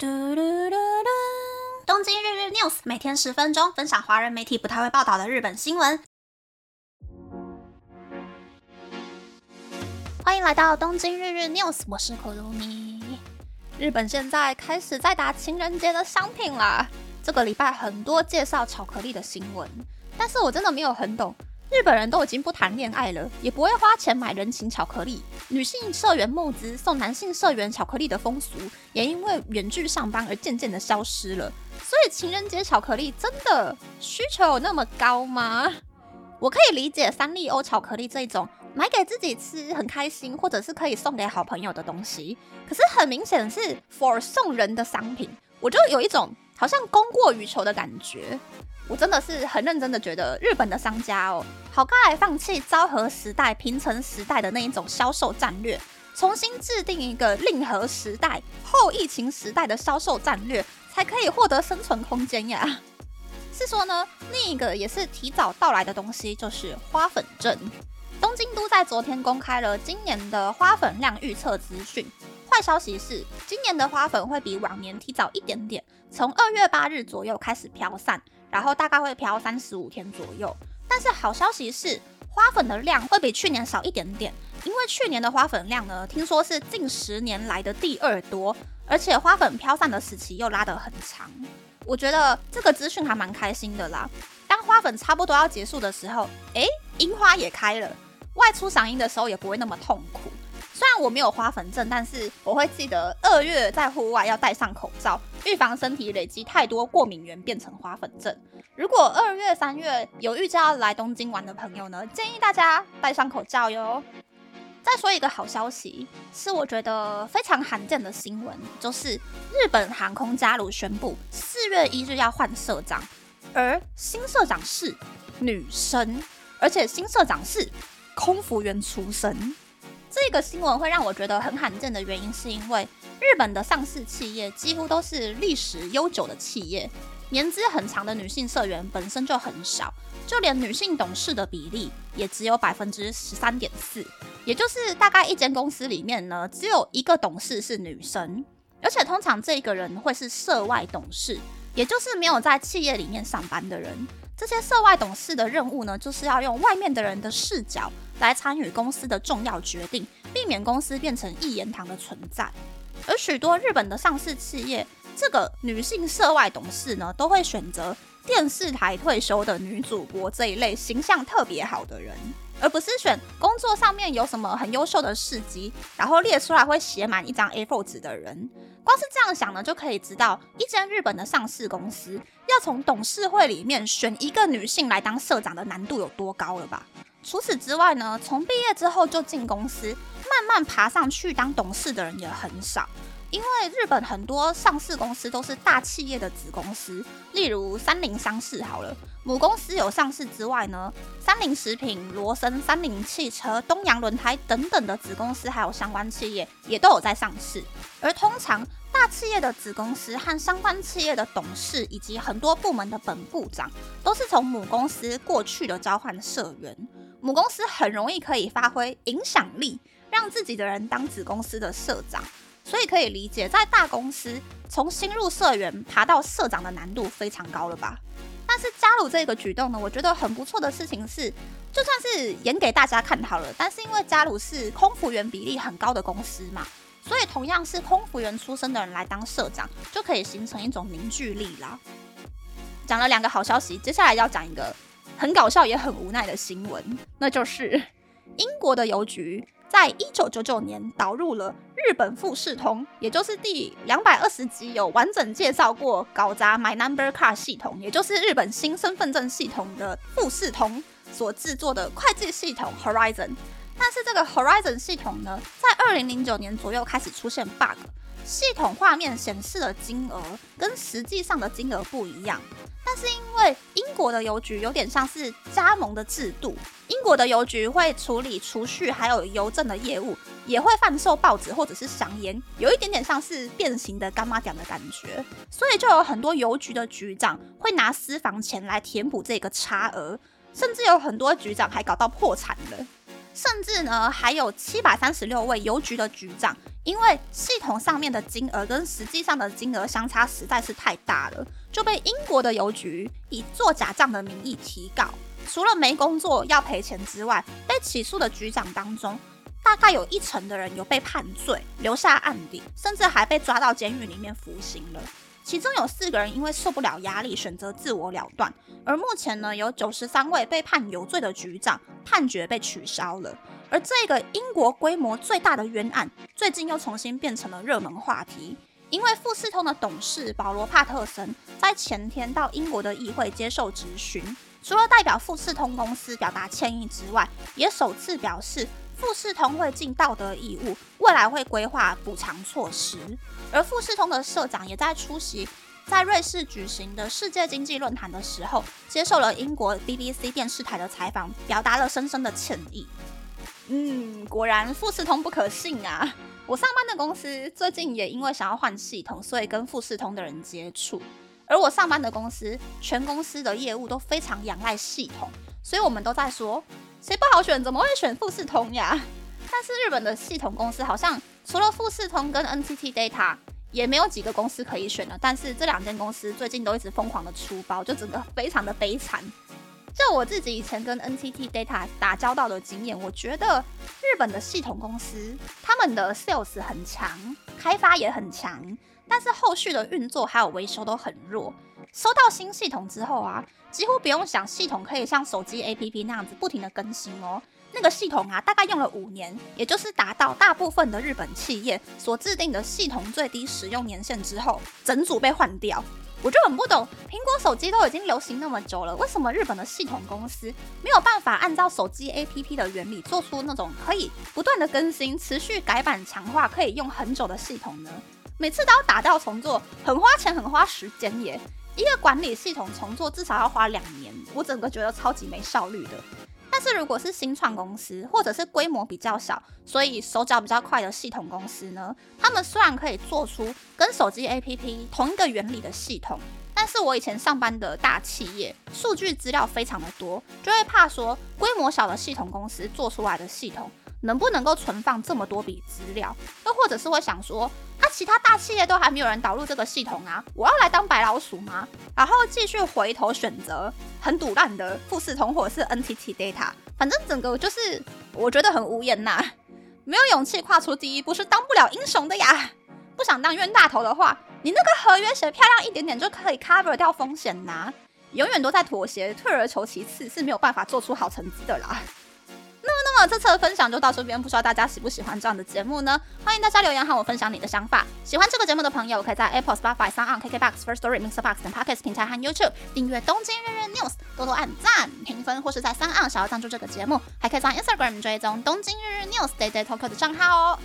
嘟嘟嘟嘟！东京日日 news 每天十分钟，分享华人媒体不太会报道的日本新闻。欢迎来到东京日日 news，我是可露米。日本现在开始在打情人节的商品啦。这个礼拜很多介绍巧克力的新闻，但是我真的没有很懂。日本人都已经不谈恋爱了，也不会花钱买人情巧克力。女性社员募资送男性社员巧克力的风俗，也因为远距上班而渐渐的消失了。所以情人节巧克力真的需求有那么高吗？我可以理解三丽欧巧克力这种买给自己吃很开心，或者是可以送给好朋友的东西。可是很明显是 for 送人的商品，我就有一种好像供过于求的感觉。我真的是很认真的觉得，日本的商家哦，好该放弃昭和时代、平成时代的那一种销售战略，重新制定一个令和时代、后疫情时代的销售战略，才可以获得生存空间呀。是说呢，另一个也是提早到来的东西，就是花粉症。东京都在昨天公开了今年的花粉量预测资讯。坏消息是，今年的花粉会比往年提早一点点，从二月八日左右开始飘散。然后大概会飘三十五天左右，但是好消息是花粉的量会比去年少一点点，因为去年的花粉量呢，听说是近十年来的第二多，而且花粉飘散的时期又拉得很长。我觉得这个资讯还蛮开心的啦。当花粉差不多要结束的时候，诶，樱花也开了，外出赏樱的时候也不会那么痛苦。虽然我没有花粉症，但是我会记得二月在户外要戴上口罩，预防身体累积太多过敏源变成花粉症。如果二月、三月有预计要来东京玩的朋友呢，建议大家戴上口罩哟。再说一个好消息，是我觉得非常罕见的新闻，就是日本航空加鲁宣布四月一日要换社长，而新社长是女生，而且新社长是空服员出身。这个新闻会让我觉得很罕见的原因，是因为日本的上市企业几乎都是历史悠久的企业，年资很长的女性社员本身就很少，就连女性董事的比例也只有百分之十三点四，也就是大概一间公司里面呢，只有一个董事是女生，而且通常这个人会是涉外董事，也就是没有在企业里面上班的人。这些涉外董事的任务呢，就是要用外面的人的视角来参与公司的重要决定，避免公司变成一言堂的存在。而许多日本的上市企业，这个女性涉外董事呢，都会选择电视台退休的女主播这一类形象特别好的人，而不是选工作上面有什么很优秀的事迹，然后列出来会写满一张 A4 纸的人。光是这样想呢，就可以知道一间日本的上市公司要从董事会里面选一个女性来当社长的难度有多高了吧？除此之外呢，从毕业之后就进公司，慢慢爬上去当董事的人也很少。因为日本很多上市公司都是大企业的子公司，例如三菱商事好了，母公司有上市之外呢，三菱食品、罗森、三菱汽车、东洋轮胎等等的子公司还有相关企业也都有在上市。而通常大企业的子公司和相关企业的董事以及很多部门的本部长，都是从母公司过去的交换社员，母公司很容易可以发挥影响力，让自己的人当子公司的社长。所以可以理解，在大公司从新入社员爬到社长的难度非常高了吧？但是加入这个举动呢，我觉得很不错的事情是，就算是演给大家看好了，但是因为加入是空服员比例很高的公司嘛，所以同样是空服员出身的人来当社长，就可以形成一种凝聚力啦。讲了两个好消息，接下来要讲一个很搞笑也很无奈的新闻，那就是英国的邮局。在一九九九年导入了日本富士通，也就是第两百二十集有完整介绍过搞砸 My Number Card 系统，也就是日本新身份证系统的富士通所制作的会计系统 Horizon。但是这个 Horizon 系统呢，在二零零九年左右开始出现 bug，系统画面显示的金额跟实际上的金额不一样。但是因为英国的邮局有点像是加盟的制度，英国的邮局会处理储蓄还有邮政的业务，也会贩售报纸或者是香烟，有一点点像是变形的干妈点的感觉，所以就有很多邮局的局长会拿私房钱来填补这个差额，甚至有很多局长还搞到破产了，甚至呢还有七百三十六位邮局的局长。因为系统上面的金额跟实际上的金额相差实在是太大了，就被英国的邮局以做假账的名义提告。除了没工作要赔钱之外，被起诉的局长当中，大概有一成的人有被判罪，留下案底，甚至还被抓到监狱里面服刑了。其中有四个人因为受不了压力，选择自我了断。而目前呢，有九十三位被判有罪的局长判决被取消了。而这个英国规模最大的冤案，最近又重新变成了热门话题，因为富士通的董事保罗·帕特森在前天到英国的议会接受质询，除了代表富士通公司表达歉意之外，也首次表示富士通会尽道德义务，未来会规划补偿措施。而富士通的社长也在出席在瑞士举行的世界经济论坛的时候，接受了英国 BBC 电视台的采访，表达了深深的歉意。嗯，果然富士通不可信啊！我上班的公司最近也因为想要换系统，所以跟富士通的人接触。而我上班的公司，全公司的业务都非常仰赖系统，所以我们都在说，谁不好选，怎么会选富士通呀？但是日本的系统公司好像除了富士通跟 NTT Data，也没有几个公司可以选了。但是这两间公司最近都一直疯狂的出包，就整个非常的悲惨。就我自己以前跟 NTT Data 打交道的经验，我觉得日本的系统公司他们的 sales 很强，开发也很强，但是后续的运作还有维修都很弱。收到新系统之后啊，几乎不用想，系统可以像手机 APP 那样子不停的更新哦。那个系统啊，大概用了五年，也就是达到大部分的日本企业所制定的系统最低使用年限之后，整组被换掉。我就很不懂，苹果手机都已经流行那么久了，为什么日本的系统公司没有办法按照手机 APP 的原理做出那种可以不断的更新、持续改版、强化、可以用很久的系统呢？每次都要打掉重做，很花钱、很花时间耶！一个管理系统重做至少要花两年，我整个觉得超级没效率的。但是如果是新创公司，或者是规模比较小，所以手脚比较快的系统公司呢，他们虽然可以做出跟手机 APP 同一个原理的系统，但是我以前上班的大企业，数据资料非常的多，就会怕说规模小的系统公司做出来的系统能不能够存放这么多笔资料，又或者是会想说。啊其他大企业都还没有人导入这个系统啊！我要来当白老鼠吗？然后继续回头选择很堵烂的富士通或是 NTT Data，反正整个就是我觉得很无言呐，没有勇气跨出第一步是当不了英雄的呀！不想当冤大头的话，你那个合约写漂亮一点点就可以 cover 掉风险呐，永远都在妥协，退而求其次是没有办法做出好成绩的啦。那么那么这次的分享就到这边，不知道大家喜不喜欢这样的节目呢？欢迎大家留言和我分享你的想法。喜欢这个节目的朋友，可以在 Apple、Spotify、s o u n KKBox、First Story、Mixer Box 等 Podcast 平台和 YouTube 订阅《东京日日 News》，多多按赞、评分，或是在三岸想要赞助这个节目，还可以在 Instagram 追踪《东京日日 News》Day Day Talk 的账号哦。